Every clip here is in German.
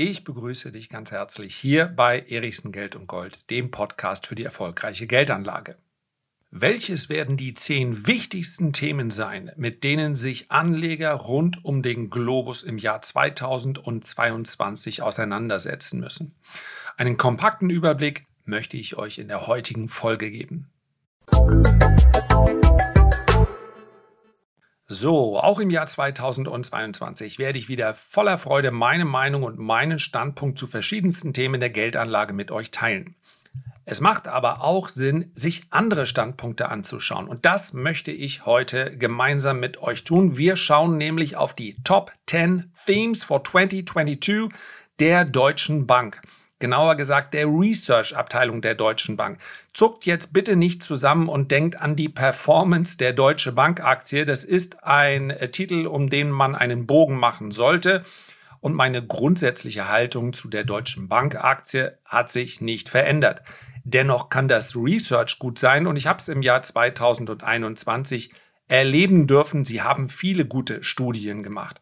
Ich begrüße dich ganz herzlich hier bei Erichsen Geld und Gold, dem Podcast für die erfolgreiche Geldanlage. Welches werden die zehn wichtigsten Themen sein, mit denen sich Anleger rund um den Globus im Jahr 2022 auseinandersetzen müssen? Einen kompakten Überblick möchte ich euch in der heutigen Folge geben. So, auch im Jahr 2022 werde ich wieder voller Freude meine Meinung und meinen Standpunkt zu verschiedensten Themen der Geldanlage mit euch teilen. Es macht aber auch Sinn, sich andere Standpunkte anzuschauen. Und das möchte ich heute gemeinsam mit euch tun. Wir schauen nämlich auf die Top 10 Themes for 2022 der Deutschen Bank. Genauer gesagt der Research-Abteilung der Deutschen Bank. Zuckt jetzt bitte nicht zusammen und denkt an die Performance der Deutsche Bank-Aktie. Das ist ein äh, Titel, um den man einen Bogen machen sollte. Und meine grundsätzliche Haltung zu der Deutschen Bank-Aktie hat sich nicht verändert. Dennoch kann das Research gut sein und ich habe es im Jahr 2021 erleben dürfen. Sie haben viele gute Studien gemacht.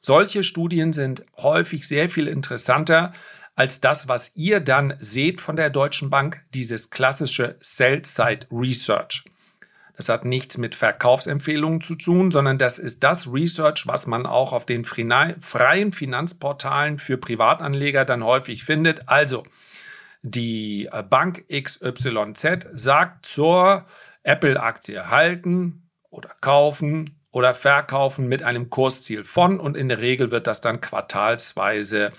Solche Studien sind häufig sehr viel interessanter als das, was ihr dann seht von der Deutschen Bank, dieses klassische Sell-Side Research. Das hat nichts mit Verkaufsempfehlungen zu tun, sondern das ist das Research, was man auch auf den freien Finanzportalen für Privatanleger dann häufig findet. Also, die äh, Bank XYZ sagt zur Apple-Aktie halten oder kaufen oder verkaufen mit einem Kursziel von und in der Regel wird das dann quartalsweise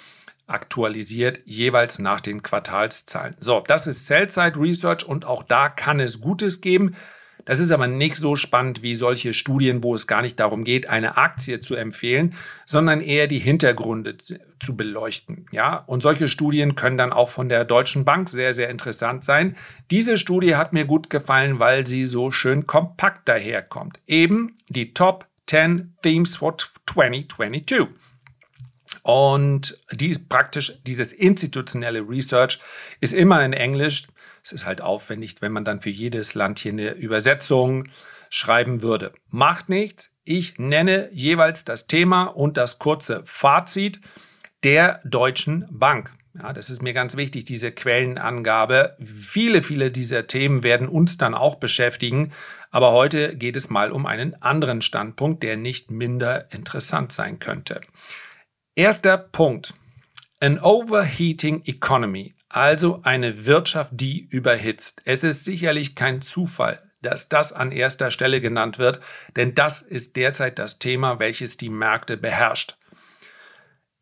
aktualisiert, jeweils nach den Quartalszahlen. So, das ist Sell-Side Research und auch da kann es Gutes geben. Das ist aber nicht so spannend wie solche Studien, wo es gar nicht darum geht, eine Aktie zu empfehlen, sondern eher die Hintergründe zu beleuchten. Ja, und solche Studien können dann auch von der Deutschen Bank sehr, sehr interessant sein. Diese Studie hat mir gut gefallen, weil sie so schön kompakt daherkommt. Eben die Top 10 Themes for 2022. Und die praktisch dieses institutionelle Research ist immer in Englisch. Es ist halt aufwendig, wenn man dann für jedes Land hier eine Übersetzung schreiben würde. Macht nichts. Ich nenne jeweils das Thema und das kurze Fazit der Deutschen Bank. Ja, das ist mir ganz wichtig, diese Quellenangabe. Viele, viele dieser Themen werden uns dann auch beschäftigen. Aber heute geht es mal um einen anderen Standpunkt, der nicht minder interessant sein könnte. Erster Punkt. An overheating economy, also eine Wirtschaft, die überhitzt. Es ist sicherlich kein Zufall, dass das an erster Stelle genannt wird, denn das ist derzeit das Thema, welches die Märkte beherrscht.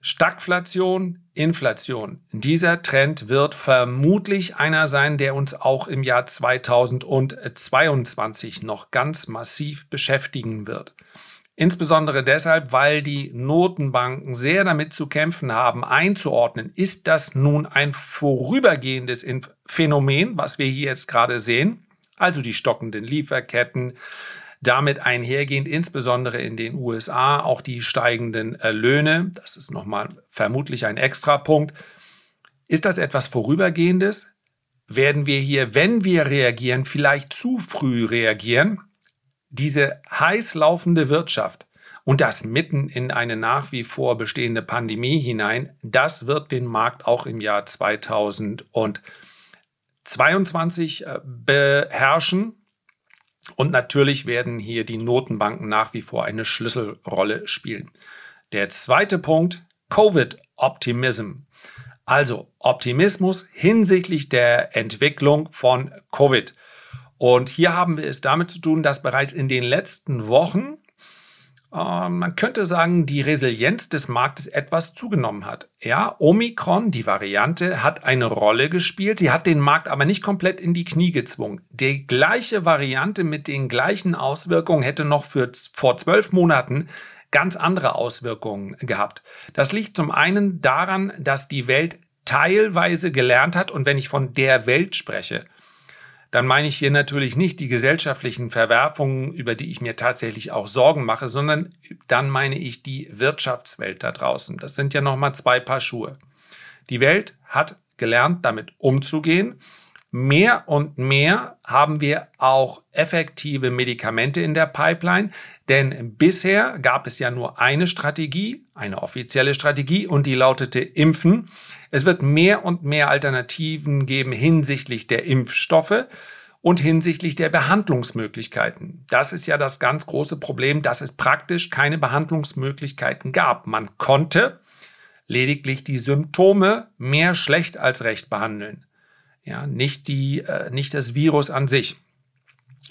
Stagflation, Inflation. Dieser Trend wird vermutlich einer sein, der uns auch im Jahr 2022 noch ganz massiv beschäftigen wird. Insbesondere deshalb, weil die Notenbanken sehr damit zu kämpfen haben, einzuordnen, ist das nun ein vorübergehendes Phänomen, was wir hier jetzt gerade sehen, also die stockenden Lieferketten, damit einhergehend insbesondere in den USA auch die steigenden äh, Löhne, das ist nochmal vermutlich ein Extrapunkt. Ist das etwas Vorübergehendes? Werden wir hier, wenn wir reagieren, vielleicht zu früh reagieren? Diese heiß laufende Wirtschaft und das mitten in eine nach wie vor bestehende Pandemie hinein, das wird den Markt auch im Jahr 2022 äh, beherrschen. Und natürlich werden hier die Notenbanken nach wie vor eine Schlüsselrolle spielen. Der zweite Punkt, Covid-Optimism. Also Optimismus hinsichtlich der Entwicklung von Covid. Und hier haben wir es damit zu tun, dass bereits in den letzten Wochen, äh, man könnte sagen, die Resilienz des Marktes etwas zugenommen hat. Ja, Omikron, die Variante, hat eine Rolle gespielt. Sie hat den Markt aber nicht komplett in die Knie gezwungen. Die gleiche Variante mit den gleichen Auswirkungen hätte noch für, vor zwölf Monaten ganz andere Auswirkungen gehabt. Das liegt zum einen daran, dass die Welt teilweise gelernt hat und wenn ich von der Welt spreche, dann meine ich hier natürlich nicht die gesellschaftlichen Verwerfungen, über die ich mir tatsächlich auch Sorgen mache, sondern dann meine ich die Wirtschaftswelt da draußen. Das sind ja nochmal zwei Paar Schuhe. Die Welt hat gelernt, damit umzugehen. Mehr und mehr haben wir auch effektive Medikamente in der Pipeline, denn bisher gab es ja nur eine Strategie, eine offizielle Strategie, und die lautete Impfen. Es wird mehr und mehr Alternativen geben hinsichtlich der Impfstoffe und hinsichtlich der Behandlungsmöglichkeiten. Das ist ja das ganz große Problem, dass es praktisch keine Behandlungsmöglichkeiten gab. Man konnte lediglich die Symptome mehr schlecht als recht behandeln. Ja, nicht, die, äh, nicht das Virus an sich.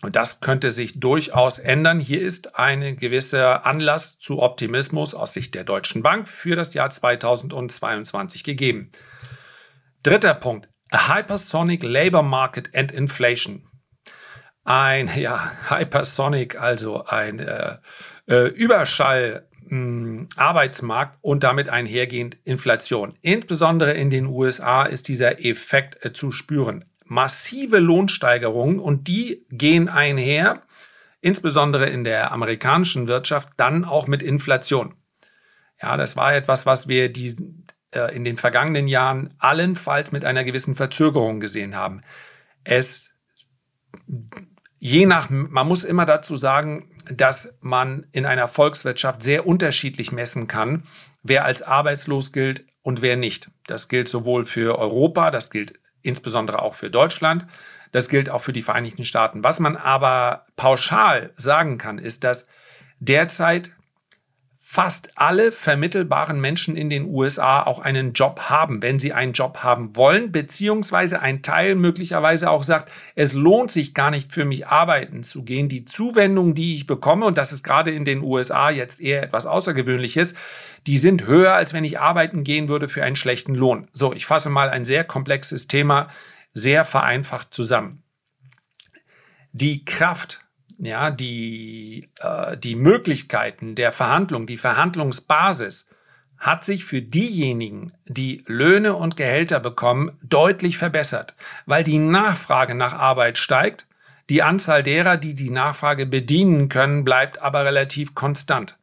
Und das könnte sich durchaus ändern. Hier ist ein gewisser Anlass zu Optimismus aus Sicht der Deutschen Bank für das Jahr 2022 gegeben. Dritter Punkt. Hypersonic labor market and inflation. Ein ja, hypersonic, also ein äh, äh, Überschall Arbeitsmarkt und damit einhergehend Inflation. Insbesondere in den USA ist dieser Effekt äh, zu spüren. Massive Lohnsteigerungen und die gehen einher, insbesondere in der amerikanischen Wirtschaft, dann auch mit Inflation. Ja, das war etwas, was wir äh, in den vergangenen Jahren allenfalls mit einer gewissen Verzögerung gesehen haben. Es je nach, man muss immer dazu sagen, dass man in einer Volkswirtschaft sehr unterschiedlich messen kann, wer als arbeitslos gilt und wer nicht. Das gilt sowohl für Europa, das gilt insbesondere auch für Deutschland, das gilt auch für die Vereinigten Staaten. Was man aber pauschal sagen kann, ist, dass derzeit fast alle vermittelbaren Menschen in den USA auch einen Job haben, wenn sie einen Job haben wollen, beziehungsweise ein Teil möglicherweise auch sagt, es lohnt sich gar nicht für mich arbeiten zu gehen. Die Zuwendung, die ich bekomme, und das ist gerade in den USA jetzt eher etwas Außergewöhnliches, die sind höher, als wenn ich arbeiten gehen würde für einen schlechten Lohn. So, ich fasse mal ein sehr komplexes Thema sehr vereinfacht zusammen. Die Kraft ja, die, äh, die Möglichkeiten der Verhandlung, die Verhandlungsbasis hat sich für diejenigen, die Löhne und Gehälter bekommen, deutlich verbessert, weil die Nachfrage nach Arbeit steigt, die Anzahl derer, die die Nachfrage bedienen können, bleibt aber relativ konstant.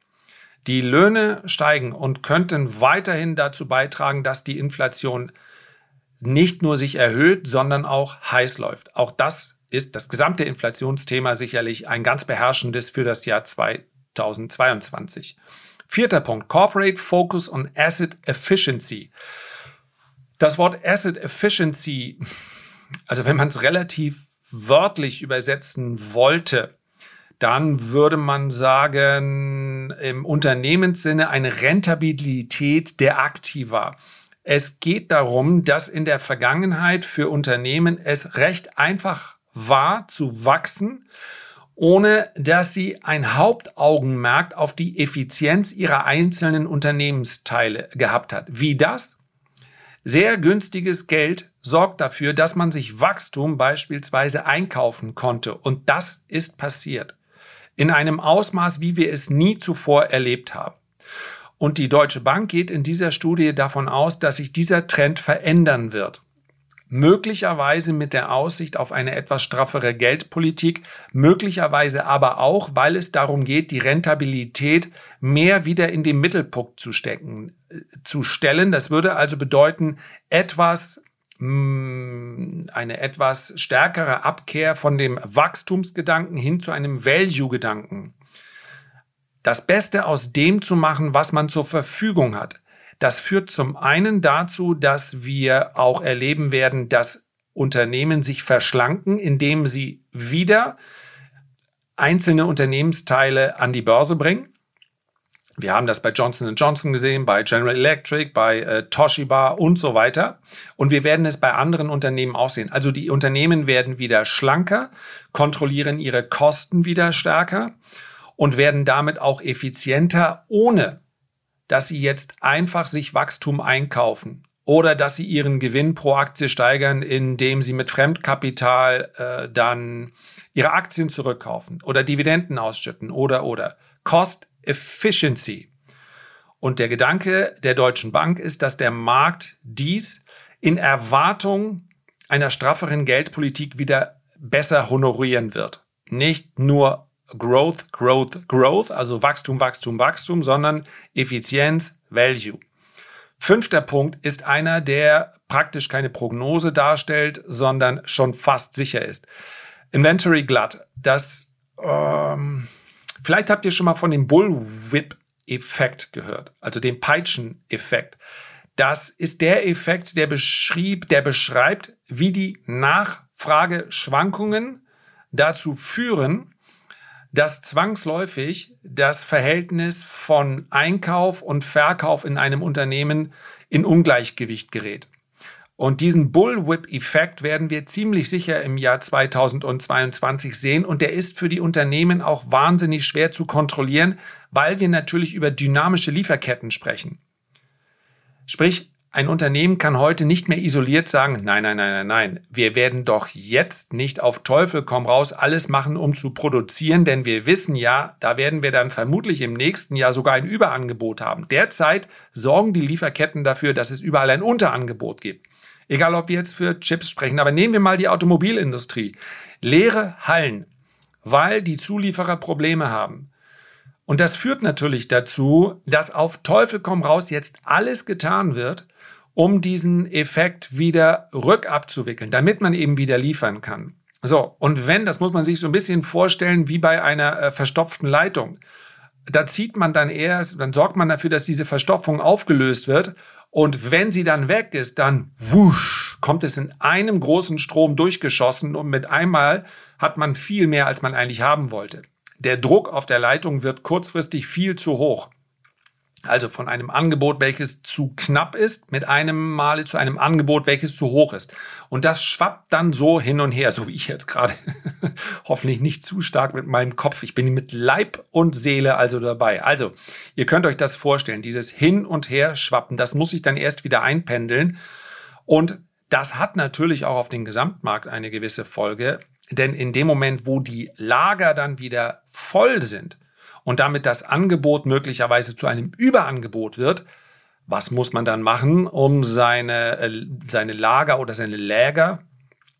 Die Löhne steigen und könnten weiterhin dazu beitragen, dass die Inflation nicht nur sich erhöht, sondern auch heiß läuft. Auch das ist das gesamte Inflationsthema sicherlich ein ganz beherrschendes für das Jahr 2022. Vierter Punkt, Corporate Focus on Asset Efficiency. Das Wort Asset Efficiency, also wenn man es relativ wörtlich übersetzen wollte, dann würde man sagen, im Unternehmenssinne eine Rentabilität der Aktiva. Es geht darum, dass in der Vergangenheit für Unternehmen es recht einfach war zu wachsen, ohne dass sie ein Hauptaugenmerk auf die Effizienz ihrer einzelnen Unternehmensteile gehabt hat. Wie das? Sehr günstiges Geld sorgt dafür, dass man sich Wachstum beispielsweise einkaufen konnte. Und das ist passiert. In einem Ausmaß, wie wir es nie zuvor erlebt haben. Und die Deutsche Bank geht in dieser Studie davon aus, dass sich dieser Trend verändern wird möglicherweise mit der Aussicht auf eine etwas straffere Geldpolitik, möglicherweise aber auch, weil es darum geht, die Rentabilität mehr wieder in den Mittelpunkt zu stecken, äh, zu stellen. Das würde also bedeuten, etwas mm, eine etwas stärkere Abkehr von dem Wachstumsgedanken hin zu einem Value-Gedanken. Das Beste aus dem zu machen, was man zur Verfügung hat. Das führt zum einen dazu, dass wir auch erleben werden, dass Unternehmen sich verschlanken, indem sie wieder einzelne Unternehmensteile an die Börse bringen. Wir haben das bei Johnson Johnson gesehen, bei General Electric, bei äh, Toshiba und so weiter. Und wir werden es bei anderen Unternehmen auch sehen. Also die Unternehmen werden wieder schlanker, kontrollieren ihre Kosten wieder stärker und werden damit auch effizienter, ohne dass sie jetzt einfach sich Wachstum einkaufen oder dass sie ihren Gewinn pro Aktie steigern, indem sie mit Fremdkapital äh, dann ihre Aktien zurückkaufen oder Dividenden ausschütten oder oder. Cost Efficiency. Und der Gedanke der Deutschen Bank ist, dass der Markt dies in Erwartung einer strafferen Geldpolitik wieder besser honorieren wird. Nicht nur Growth, Growth, Growth, also Wachstum, Wachstum, Wachstum, sondern Effizienz, Value. Fünfter Punkt ist einer, der praktisch keine Prognose darstellt, sondern schon fast sicher ist. Inventory Glut. Das, ähm, vielleicht habt ihr schon mal von dem Bullwhip-Effekt gehört, also dem Peitschen-Effekt. Das ist der Effekt, der beschrieb, der beschreibt, wie die Nachfrageschwankungen dazu führen, dass zwangsläufig das Verhältnis von Einkauf und Verkauf in einem Unternehmen in Ungleichgewicht gerät. Und diesen Bullwhip-Effekt werden wir ziemlich sicher im Jahr 2022 sehen. Und der ist für die Unternehmen auch wahnsinnig schwer zu kontrollieren, weil wir natürlich über dynamische Lieferketten sprechen. Sprich, ein Unternehmen kann heute nicht mehr isoliert sagen, nein, nein, nein, nein, nein, wir werden doch jetzt nicht auf Teufel komm raus alles machen, um zu produzieren, denn wir wissen ja, da werden wir dann vermutlich im nächsten Jahr sogar ein Überangebot haben. Derzeit sorgen die Lieferketten dafür, dass es überall ein Unterangebot gibt. Egal, ob wir jetzt für Chips sprechen, aber nehmen wir mal die Automobilindustrie. Leere Hallen, weil die Zulieferer Probleme haben. Und das führt natürlich dazu, dass auf Teufel komm raus jetzt alles getan wird, um diesen Effekt wieder rückabzuwickeln, damit man eben wieder liefern kann. So, und wenn, das muss man sich so ein bisschen vorstellen wie bei einer äh, verstopften Leitung. Da zieht man dann erst, dann sorgt man dafür, dass diese Verstopfung aufgelöst wird. Und wenn sie dann weg ist, dann wusch, kommt es in einem großen Strom durchgeschossen und mit einmal hat man viel mehr, als man eigentlich haben wollte. Der Druck auf der Leitung wird kurzfristig viel zu hoch. Also von einem Angebot, welches zu knapp ist, mit einem Male zu einem Angebot, welches zu hoch ist. Und das schwappt dann so hin und her, so wie ich jetzt gerade. Hoffentlich nicht zu stark mit meinem Kopf. Ich bin mit Leib und Seele also dabei. Also, ihr könnt euch das vorstellen, dieses Hin und Her schwappen, das muss sich dann erst wieder einpendeln. Und das hat natürlich auch auf den Gesamtmarkt eine gewisse Folge. Denn in dem Moment, wo die Lager dann wieder voll sind, und damit das Angebot möglicherweise zu einem Überangebot wird, was muss man dann machen, um seine, äh, seine Lager oder seine Läger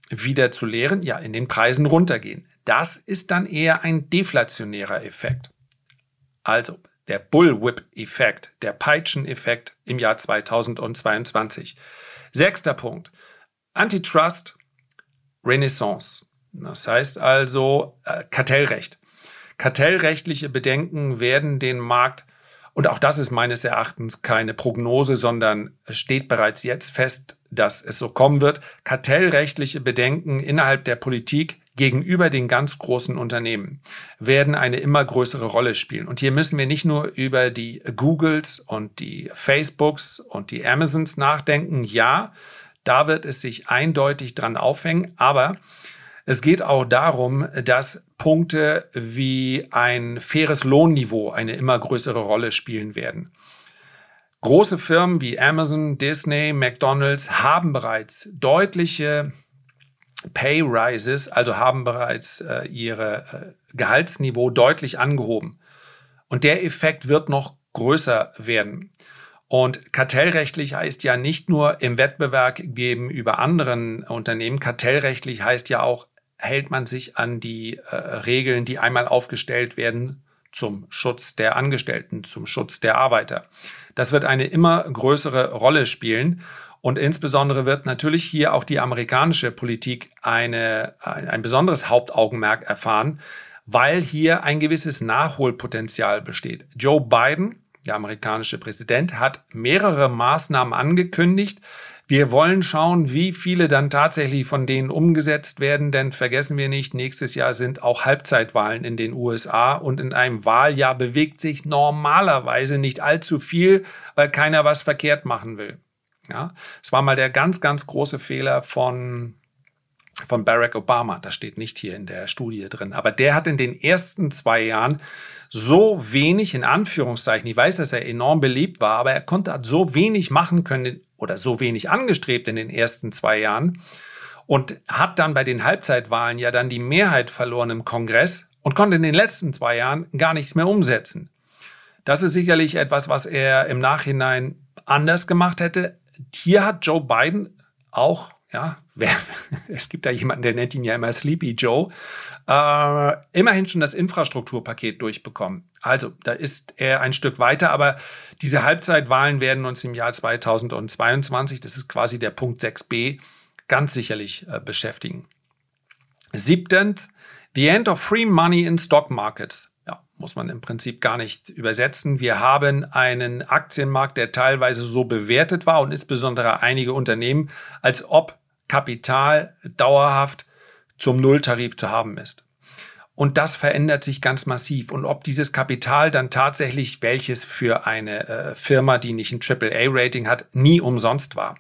wieder zu leeren? Ja, in den Preisen runtergehen. Das ist dann eher ein deflationärer Effekt. Also der Bullwhip-Effekt, der Peitschen-Effekt im Jahr 2022. Sechster Punkt. Antitrust Renaissance. Das heißt also äh, Kartellrecht. Kartellrechtliche Bedenken werden den Markt, und auch das ist meines Erachtens keine Prognose, sondern steht bereits jetzt fest, dass es so kommen wird, kartellrechtliche Bedenken innerhalb der Politik gegenüber den ganz großen Unternehmen werden eine immer größere Rolle spielen. Und hier müssen wir nicht nur über die Googles und die Facebooks und die Amazons nachdenken. Ja, da wird es sich eindeutig dran aufhängen, aber es geht auch darum, dass Punkte wie ein faires Lohnniveau eine immer größere Rolle spielen werden. Große Firmen wie Amazon, Disney, McDonald's haben bereits deutliche Pay Rises, also haben bereits äh, ihre äh, Gehaltsniveau deutlich angehoben. Und der Effekt wird noch größer werden. Und kartellrechtlich heißt ja nicht nur im Wettbewerb gegenüber anderen Unternehmen, kartellrechtlich heißt ja auch hält man sich an die äh, Regeln, die einmal aufgestellt werden zum Schutz der Angestellten, zum Schutz der Arbeiter. Das wird eine immer größere Rolle spielen. Und insbesondere wird natürlich hier auch die amerikanische Politik eine, ein, ein besonderes Hauptaugenmerk erfahren, weil hier ein gewisses Nachholpotenzial besteht. Joe Biden, der amerikanische Präsident, hat mehrere Maßnahmen angekündigt, wir wollen schauen, wie viele dann tatsächlich von denen umgesetzt werden, denn vergessen wir nicht, nächstes Jahr sind auch Halbzeitwahlen in den USA und in einem Wahljahr bewegt sich normalerweise nicht allzu viel, weil keiner was verkehrt machen will. Ja, es war mal der ganz, ganz große Fehler von von Barack Obama. Das steht nicht hier in der Studie drin. Aber der hat in den ersten zwei Jahren so wenig, in Anführungszeichen, ich weiß, dass er enorm beliebt war, aber er konnte so wenig machen können oder so wenig angestrebt in den ersten zwei Jahren und hat dann bei den Halbzeitwahlen ja dann die Mehrheit verloren im Kongress und konnte in den letzten zwei Jahren gar nichts mehr umsetzen. Das ist sicherlich etwas, was er im Nachhinein anders gemacht hätte. Hier hat Joe Biden auch ja, es gibt da jemanden, der nennt ihn ja immer Sleepy Joe, äh, immerhin schon das Infrastrukturpaket durchbekommen. Also da ist er ein Stück weiter, aber diese Halbzeitwahlen werden uns im Jahr 2022, das ist quasi der Punkt 6b, ganz sicherlich äh, beschäftigen. Siebtens, the end of free money in stock markets. Ja, muss man im Prinzip gar nicht übersetzen. Wir haben einen Aktienmarkt, der teilweise so bewertet war und insbesondere einige Unternehmen, als ob Kapital dauerhaft zum Nulltarif zu haben ist. Und das verändert sich ganz massiv. Und ob dieses Kapital dann tatsächlich, welches für eine äh, Firma, die nicht ein AAA-Rating hat, nie umsonst war.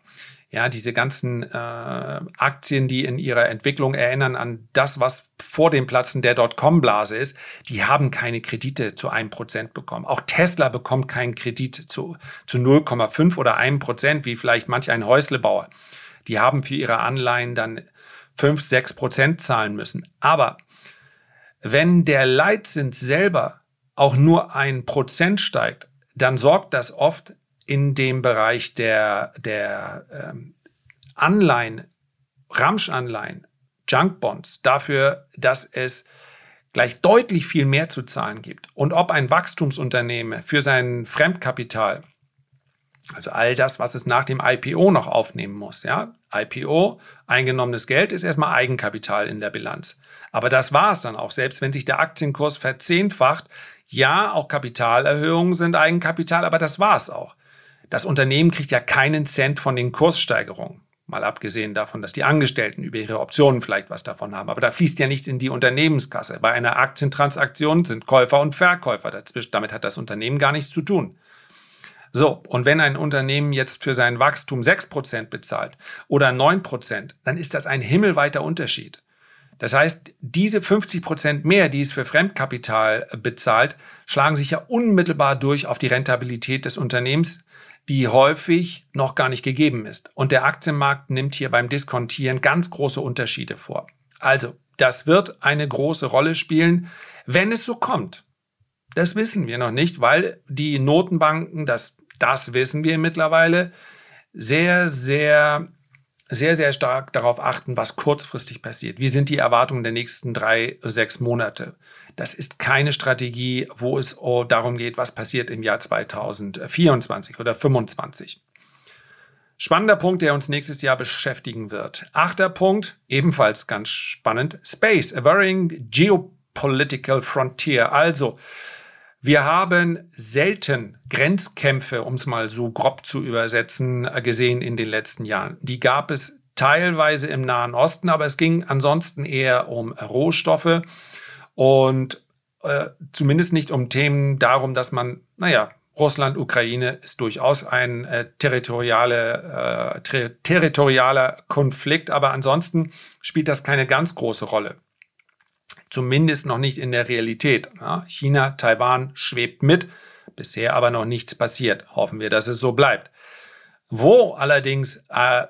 Ja, diese ganzen äh, Aktien, die in ihrer Entwicklung erinnern an das, was vor dem Platzen der Dotcom-Blase ist, die haben keine Kredite zu einem Prozent bekommen. Auch Tesla bekommt keinen Kredit zu, zu 0,5 oder einem Prozent, wie vielleicht manch ein Häuslebauer. Die haben für ihre Anleihen dann 5, 6 Prozent zahlen müssen. Aber wenn der Leitzins selber auch nur ein Prozent steigt, dann sorgt das oft in dem Bereich der, der ähm, Anleihen, Ramschanleihen, Junkbonds dafür, dass es gleich deutlich viel mehr zu zahlen gibt. Und ob ein Wachstumsunternehmen für sein Fremdkapital also all das, was es nach dem IPO noch aufnehmen muss. Ja? IPO, eingenommenes Geld, ist erstmal Eigenkapital in der Bilanz. Aber das war es dann auch. Selbst wenn sich der Aktienkurs verzehnfacht, ja, auch Kapitalerhöhungen sind Eigenkapital, aber das war es auch. Das Unternehmen kriegt ja keinen Cent von den Kurssteigerungen. Mal abgesehen davon, dass die Angestellten über ihre Optionen vielleicht was davon haben. Aber da fließt ja nichts in die Unternehmenskasse. Bei einer Aktientransaktion sind Käufer und Verkäufer dazwischen. Damit hat das Unternehmen gar nichts zu tun. So, und wenn ein Unternehmen jetzt für sein Wachstum 6% bezahlt oder 9%, dann ist das ein himmelweiter Unterschied. Das heißt, diese 50% mehr, die es für Fremdkapital bezahlt, schlagen sich ja unmittelbar durch auf die Rentabilität des Unternehmens, die häufig noch gar nicht gegeben ist. Und der Aktienmarkt nimmt hier beim Diskontieren ganz große Unterschiede vor. Also, das wird eine große Rolle spielen, wenn es so kommt. Das wissen wir noch nicht, weil die Notenbanken das das wissen wir mittlerweile, sehr, sehr, sehr, sehr stark darauf achten, was kurzfristig passiert. Wie sind die Erwartungen der nächsten drei, sechs Monate? Das ist keine Strategie, wo es darum geht, was passiert im Jahr 2024 oder 2025. Spannender Punkt, der uns nächstes Jahr beschäftigen wird. Achter Punkt, ebenfalls ganz spannend, Space, a varying geopolitical frontier. Also, wir haben selten Grenzkämpfe, um es mal so grob zu übersetzen, äh, gesehen in den letzten Jahren. Die gab es teilweise im Nahen Osten, aber es ging ansonsten eher um Rohstoffe und äh, zumindest nicht um Themen darum, dass man, naja, Russland, Ukraine ist durchaus ein äh, territoriale, äh, ter territorialer Konflikt, aber ansonsten spielt das keine ganz große Rolle. Zumindest noch nicht in der Realität. China, Taiwan schwebt mit, bisher aber noch nichts passiert. Hoffen wir, dass es so bleibt. Wo allerdings äh,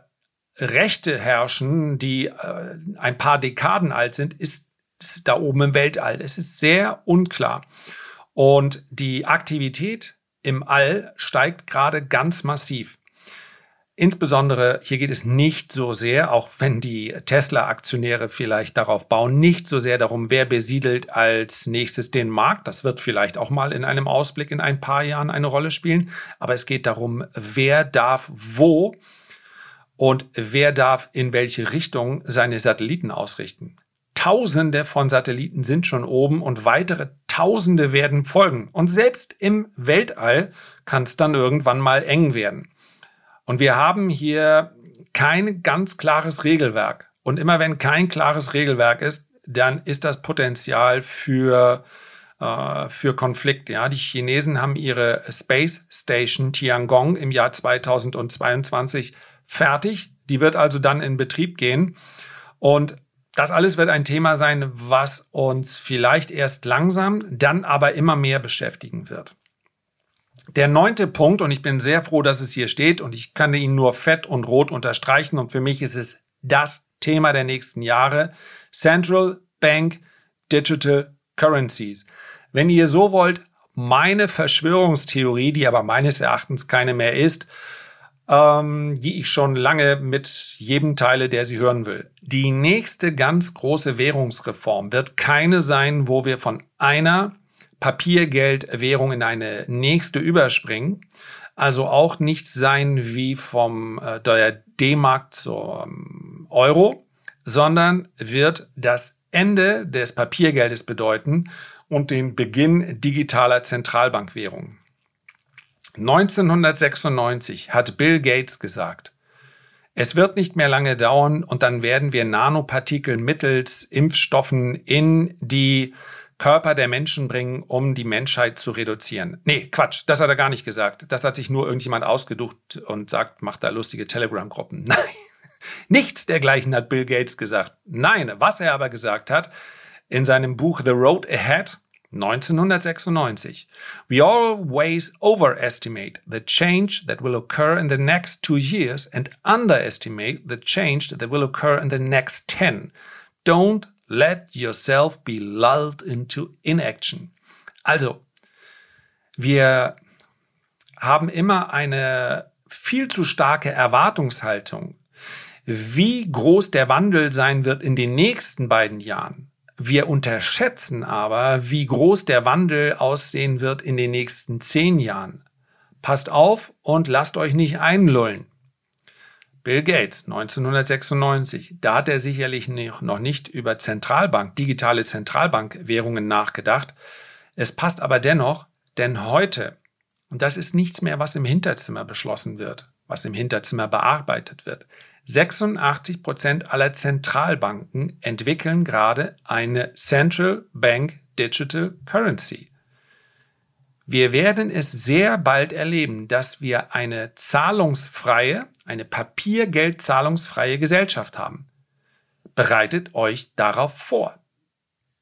Rechte herrschen, die äh, ein paar Dekaden alt sind, ist, ist da oben im Weltall. Es ist sehr unklar. Und die Aktivität im All steigt gerade ganz massiv. Insbesondere hier geht es nicht so sehr, auch wenn die Tesla-Aktionäre vielleicht darauf bauen, nicht so sehr darum, wer besiedelt als nächstes den Markt. Das wird vielleicht auch mal in einem Ausblick in ein paar Jahren eine Rolle spielen. Aber es geht darum, wer darf wo und wer darf in welche Richtung seine Satelliten ausrichten. Tausende von Satelliten sind schon oben und weitere Tausende werden folgen. Und selbst im Weltall kann es dann irgendwann mal eng werden. Und wir haben hier kein ganz klares Regelwerk. Und immer wenn kein klares Regelwerk ist, dann ist das Potenzial für, äh, für Konflikt. Ja, die Chinesen haben ihre Space Station Tiangong im Jahr 2022 fertig. Die wird also dann in Betrieb gehen. Und das alles wird ein Thema sein, was uns vielleicht erst langsam, dann aber immer mehr beschäftigen wird. Der neunte Punkt, und ich bin sehr froh, dass es hier steht, und ich kann ihn nur fett und rot unterstreichen, und für mich ist es das Thema der nächsten Jahre, Central Bank Digital Currencies. Wenn ihr so wollt, meine Verschwörungstheorie, die aber meines Erachtens keine mehr ist, ähm, die ich schon lange mit jedem teile, der sie hören will. Die nächste ganz große Währungsreform wird keine sein, wo wir von einer Papiergeldwährung in eine nächste überspringen. Also auch nicht sein wie vom äh, D-Mark zum Euro, sondern wird das Ende des Papiergeldes bedeuten und den Beginn digitaler Zentralbankwährungen. 1996 hat Bill Gates gesagt, es wird nicht mehr lange dauern und dann werden wir Nanopartikel mittels Impfstoffen in die Körper der Menschen bringen, um die Menschheit zu reduzieren. Nee, Quatsch, das hat er gar nicht gesagt. Das hat sich nur irgendjemand ausgeducht und sagt, macht da lustige Telegram-Gruppen. Nein, nichts dergleichen hat Bill Gates gesagt. Nein, was er aber gesagt hat, in seinem Buch The Road Ahead 1996. We always overestimate the change that will occur in the next two years and underestimate the change that will occur in the next 10. Don't let yourself be lulled into inaction. Also, wir haben immer eine viel zu starke Erwartungshaltung, wie groß der Wandel sein wird in den nächsten beiden Jahren. Wir unterschätzen aber, wie groß der Wandel aussehen wird in den nächsten zehn Jahren. Passt auf und lasst euch nicht einlullen. Bill Gates 1996, da hat er sicherlich noch nicht über Zentralbank, digitale Zentralbankwährungen nachgedacht. Es passt aber dennoch, denn heute, und das ist nichts mehr, was im Hinterzimmer beschlossen wird, was im Hinterzimmer bearbeitet wird, 86 Prozent aller Zentralbanken entwickeln gerade eine Central Bank Digital Currency. Wir werden es sehr bald erleben, dass wir eine zahlungsfreie, eine Papiergeldzahlungsfreie Gesellschaft haben. Bereitet euch darauf vor.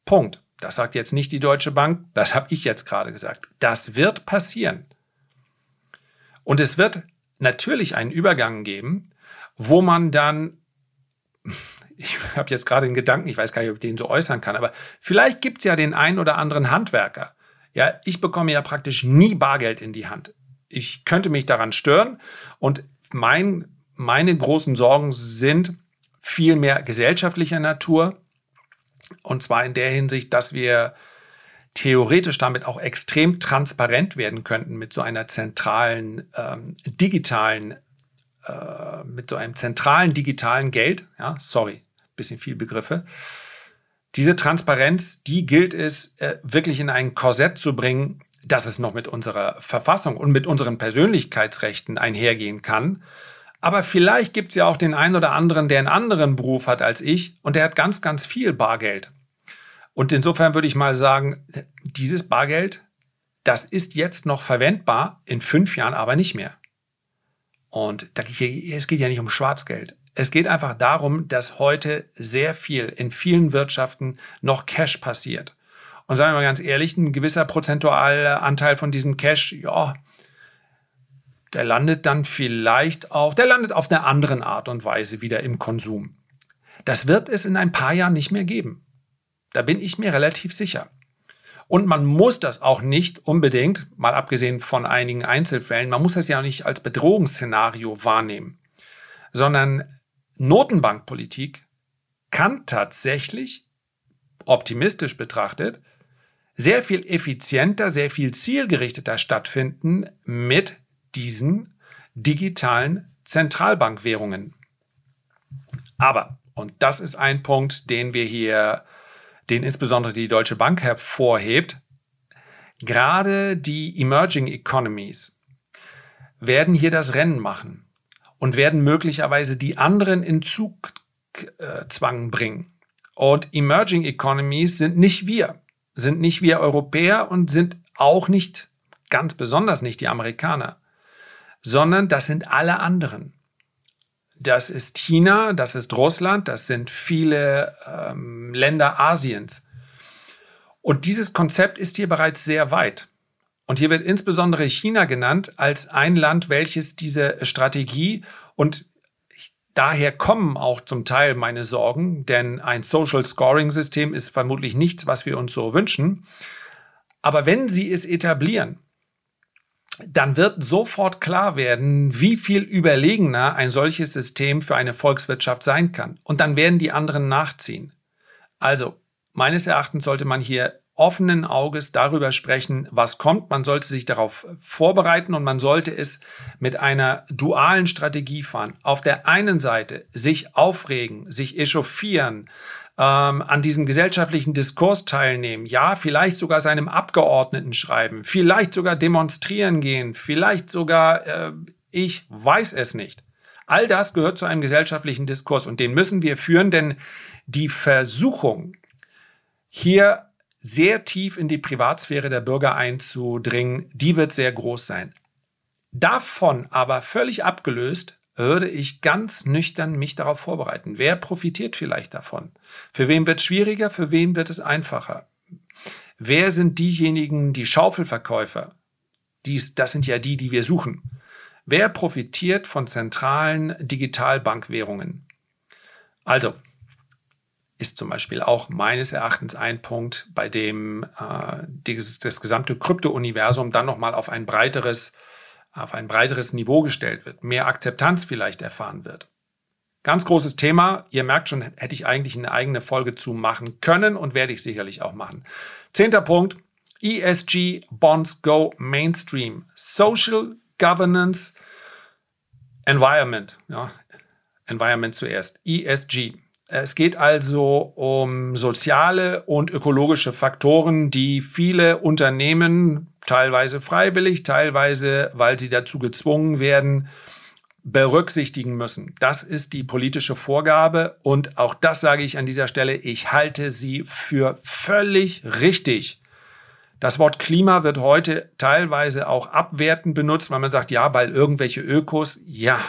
Punkt. Das sagt jetzt nicht die Deutsche Bank, das habe ich jetzt gerade gesagt. Das wird passieren. Und es wird natürlich einen Übergang geben, wo man dann, ich habe jetzt gerade den Gedanken, ich weiß gar nicht, ob ich den so äußern kann, aber vielleicht gibt es ja den einen oder anderen Handwerker. Ja, ich bekomme ja praktisch nie Bargeld in die Hand. Ich könnte mich daran stören und mein, meine großen Sorgen sind viel mehr gesellschaftlicher Natur. Und zwar in der Hinsicht, dass wir theoretisch damit auch extrem transparent werden könnten mit so einer zentralen ähm, digitalen äh, mit so einem zentralen digitalen Geld, ja, sorry, bisschen viel Begriffe, diese Transparenz, die gilt es äh, wirklich in ein Korsett zu bringen, dass es noch mit unserer Verfassung und mit unseren Persönlichkeitsrechten einhergehen kann. Aber vielleicht gibt es ja auch den einen oder anderen, der einen anderen Beruf hat als ich und der hat ganz, ganz viel Bargeld. Und insofern würde ich mal sagen, dieses Bargeld, das ist jetzt noch verwendbar, in fünf Jahren aber nicht mehr. Und es geht ja nicht um Schwarzgeld. Es geht einfach darum, dass heute sehr viel in vielen Wirtschaften noch Cash passiert. Und sagen wir mal ganz ehrlich, ein gewisser prozentualer Anteil von diesem Cash, ja, der landet dann vielleicht auch, der landet auf einer anderen Art und Weise wieder im Konsum. Das wird es in ein paar Jahren nicht mehr geben. Da bin ich mir relativ sicher. Und man muss das auch nicht unbedingt, mal abgesehen von einigen Einzelfällen, man muss das ja nicht als Bedrohungsszenario wahrnehmen, sondern Notenbankpolitik kann tatsächlich, optimistisch betrachtet, sehr viel effizienter, sehr viel zielgerichteter stattfinden mit diesen digitalen Zentralbankwährungen. Aber, und das ist ein Punkt, den wir hier den insbesondere die Deutsche Bank hervorhebt, gerade die Emerging Economies werden hier das Rennen machen und werden möglicherweise die anderen in Zugzwang bringen. Und Emerging Economies sind nicht wir, sind nicht wir Europäer und sind auch nicht, ganz besonders nicht die Amerikaner, sondern das sind alle anderen. Das ist China, das ist Russland, das sind viele ähm, Länder Asiens. Und dieses Konzept ist hier bereits sehr weit. Und hier wird insbesondere China genannt als ein Land, welches diese Strategie und daher kommen auch zum Teil meine Sorgen, denn ein Social Scoring System ist vermutlich nichts, was wir uns so wünschen. Aber wenn sie es etablieren, dann wird sofort klar werden, wie viel überlegener ein solches System für eine Volkswirtschaft sein kann. Und dann werden die anderen nachziehen. Also, meines Erachtens sollte man hier offenen Auges darüber sprechen, was kommt. Man sollte sich darauf vorbereiten und man sollte es mit einer dualen Strategie fahren. Auf der einen Seite sich aufregen, sich echauffieren, ähm, an diesem gesellschaftlichen Diskurs teilnehmen, ja, vielleicht sogar seinem Abgeordneten schreiben, vielleicht sogar demonstrieren gehen, vielleicht sogar, äh, ich weiß es nicht. All das gehört zu einem gesellschaftlichen Diskurs und den müssen wir führen, denn die Versuchung, hier sehr tief in die Privatsphäre der Bürger einzudringen, die wird sehr groß sein. Davon aber völlig abgelöst würde ich ganz nüchtern mich darauf vorbereiten. Wer profitiert vielleicht davon? Für wen wird es schwieriger? Für wen wird es einfacher? Wer sind diejenigen, die Schaufelverkäufer? Dies, das sind ja die, die wir suchen. Wer profitiert von zentralen Digitalbankwährungen? Also, ist zum Beispiel auch meines Erachtens ein Punkt, bei dem äh, dieses, das gesamte Krypto-Universum dann nochmal auf ein breiteres auf ein breiteres Niveau gestellt wird, mehr Akzeptanz vielleicht erfahren wird. Ganz großes Thema. Ihr merkt schon, hätte ich eigentlich eine eigene Folge zu machen können und werde ich sicherlich auch machen. Zehnter Punkt. ESG Bonds Go Mainstream. Social Governance Environment. Ja, Environment zuerst. ESG. Es geht also um soziale und ökologische Faktoren, die viele Unternehmen teilweise freiwillig, teilweise, weil sie dazu gezwungen werden, berücksichtigen müssen. Das ist die politische Vorgabe und auch das sage ich an dieser Stelle, ich halte sie für völlig richtig. Das Wort Klima wird heute teilweise auch abwertend benutzt, weil man sagt, ja, weil irgendwelche Ökos, ja,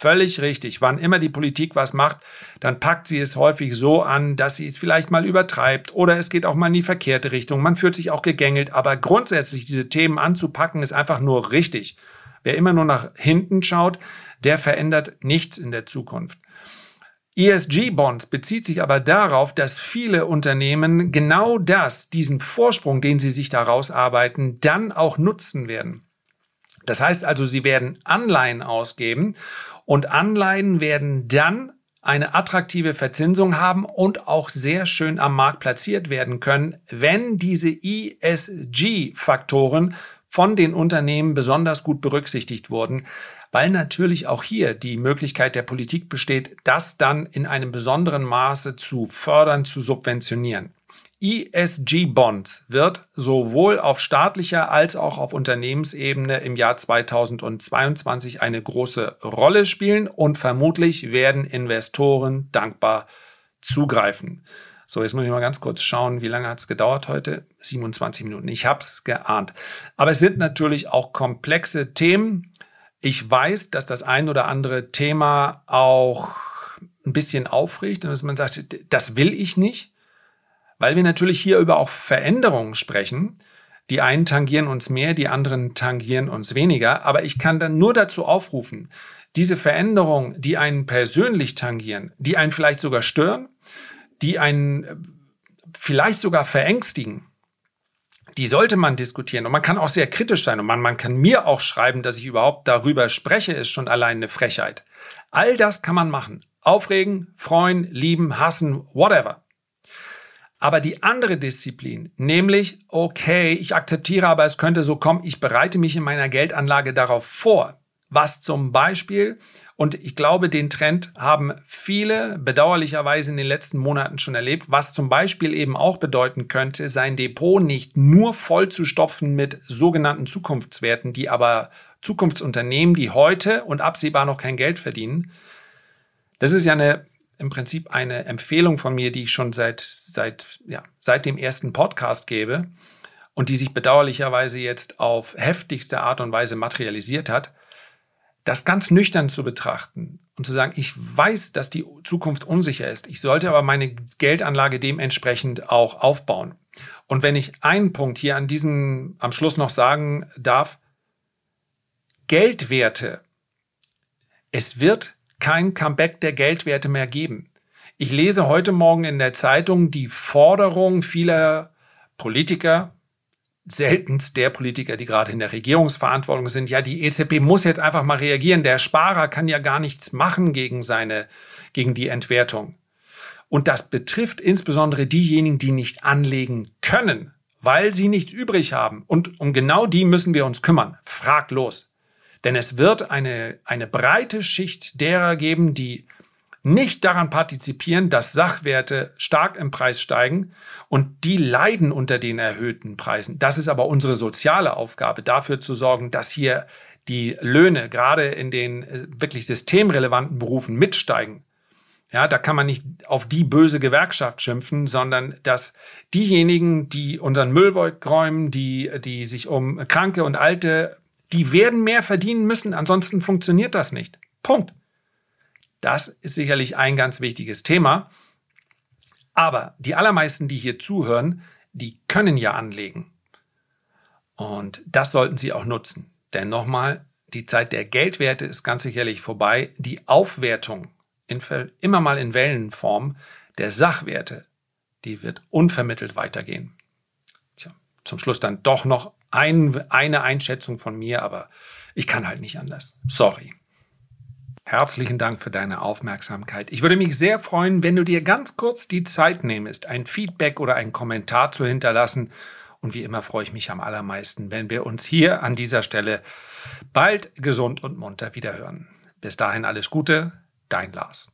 Völlig richtig. Wann immer die Politik was macht, dann packt sie es häufig so an, dass sie es vielleicht mal übertreibt oder es geht auch mal in die verkehrte Richtung. Man fühlt sich auch gegängelt, aber grundsätzlich diese Themen anzupacken ist einfach nur richtig. Wer immer nur nach hinten schaut, der verändert nichts in der Zukunft. ESG-Bonds bezieht sich aber darauf, dass viele Unternehmen genau das, diesen Vorsprung, den sie sich daraus arbeiten, dann auch nutzen werden. Das heißt also, sie werden Anleihen ausgeben und Anleihen werden dann eine attraktive Verzinsung haben und auch sehr schön am Markt platziert werden können, wenn diese ESG-Faktoren von den Unternehmen besonders gut berücksichtigt wurden, weil natürlich auch hier die Möglichkeit der Politik besteht, das dann in einem besonderen Maße zu fördern, zu subventionieren. ESG-Bonds wird sowohl auf staatlicher als auch auf Unternehmensebene im Jahr 2022 eine große Rolle spielen und vermutlich werden Investoren dankbar zugreifen. So, jetzt muss ich mal ganz kurz schauen, wie lange hat es gedauert heute? 27 Minuten. Ich habe es geahnt. Aber es sind natürlich auch komplexe Themen. Ich weiß, dass das ein oder andere Thema auch ein bisschen aufregt und dass man sagt, das will ich nicht weil wir natürlich hier über auch Veränderungen sprechen. Die einen tangieren uns mehr, die anderen tangieren uns weniger. Aber ich kann dann nur dazu aufrufen, diese Veränderungen, die einen persönlich tangieren, die einen vielleicht sogar stören, die einen äh, vielleicht sogar verängstigen, die sollte man diskutieren. Und man kann auch sehr kritisch sein. Und man, man kann mir auch schreiben, dass ich überhaupt darüber spreche, ist schon allein eine Frechheit. All das kann man machen. Aufregen, freuen, lieben, hassen, whatever. Aber die andere Disziplin, nämlich, okay, ich akzeptiere, aber es könnte so kommen, ich bereite mich in meiner Geldanlage darauf vor, was zum Beispiel, und ich glaube, den Trend haben viele bedauerlicherweise in den letzten Monaten schon erlebt, was zum Beispiel eben auch bedeuten könnte, sein Depot nicht nur voll zu stopfen mit sogenannten Zukunftswerten, die aber Zukunftsunternehmen, die heute und absehbar noch kein Geld verdienen. Das ist ja eine im Prinzip eine Empfehlung von mir, die ich schon seit, seit, ja, seit dem ersten Podcast gebe und die sich bedauerlicherweise jetzt auf heftigste Art und Weise materialisiert hat, das ganz nüchtern zu betrachten und zu sagen, ich weiß, dass die Zukunft unsicher ist, ich sollte aber meine Geldanlage dementsprechend auch aufbauen. Und wenn ich einen Punkt hier an diesem am Schluss noch sagen darf, Geldwerte, es wird kein Comeback der Geldwerte mehr geben. Ich lese heute Morgen in der Zeitung die Forderung vieler Politiker, seltenst der Politiker, die gerade in der Regierungsverantwortung sind. Ja, die EZB muss jetzt einfach mal reagieren. Der Sparer kann ja gar nichts machen gegen seine, gegen die Entwertung. Und das betrifft insbesondere diejenigen, die nicht anlegen können, weil sie nichts übrig haben. Und um genau die müssen wir uns kümmern. Fraglos. Denn es wird eine, eine breite Schicht derer geben, die nicht daran partizipieren, dass Sachwerte stark im Preis steigen und die leiden unter den erhöhten Preisen. Das ist aber unsere soziale Aufgabe, dafür zu sorgen, dass hier die Löhne gerade in den äh, wirklich systemrelevanten Berufen mitsteigen. Ja, da kann man nicht auf die böse Gewerkschaft schimpfen, sondern dass diejenigen, die unseren Müll räumen, die, die sich um Kranke und Alte, die werden mehr verdienen müssen, ansonsten funktioniert das nicht. Punkt. Das ist sicherlich ein ganz wichtiges Thema. Aber die allermeisten, die hier zuhören, die können ja anlegen. Und das sollten sie auch nutzen. Denn nochmal, die Zeit der Geldwerte ist ganz sicherlich vorbei. Die Aufwertung in, immer mal in Wellenform der Sachwerte, die wird unvermittelt weitergehen. Tja, zum Schluss dann doch noch ein, eine Einschätzung von mir, aber ich kann halt nicht anders. Sorry. Herzlichen Dank für deine Aufmerksamkeit. Ich würde mich sehr freuen, wenn du dir ganz kurz die Zeit nehmest, ein Feedback oder einen Kommentar zu hinterlassen. Und wie immer freue ich mich am allermeisten, wenn wir uns hier an dieser Stelle bald gesund und munter wiederhören. Bis dahin alles Gute, dein Lars.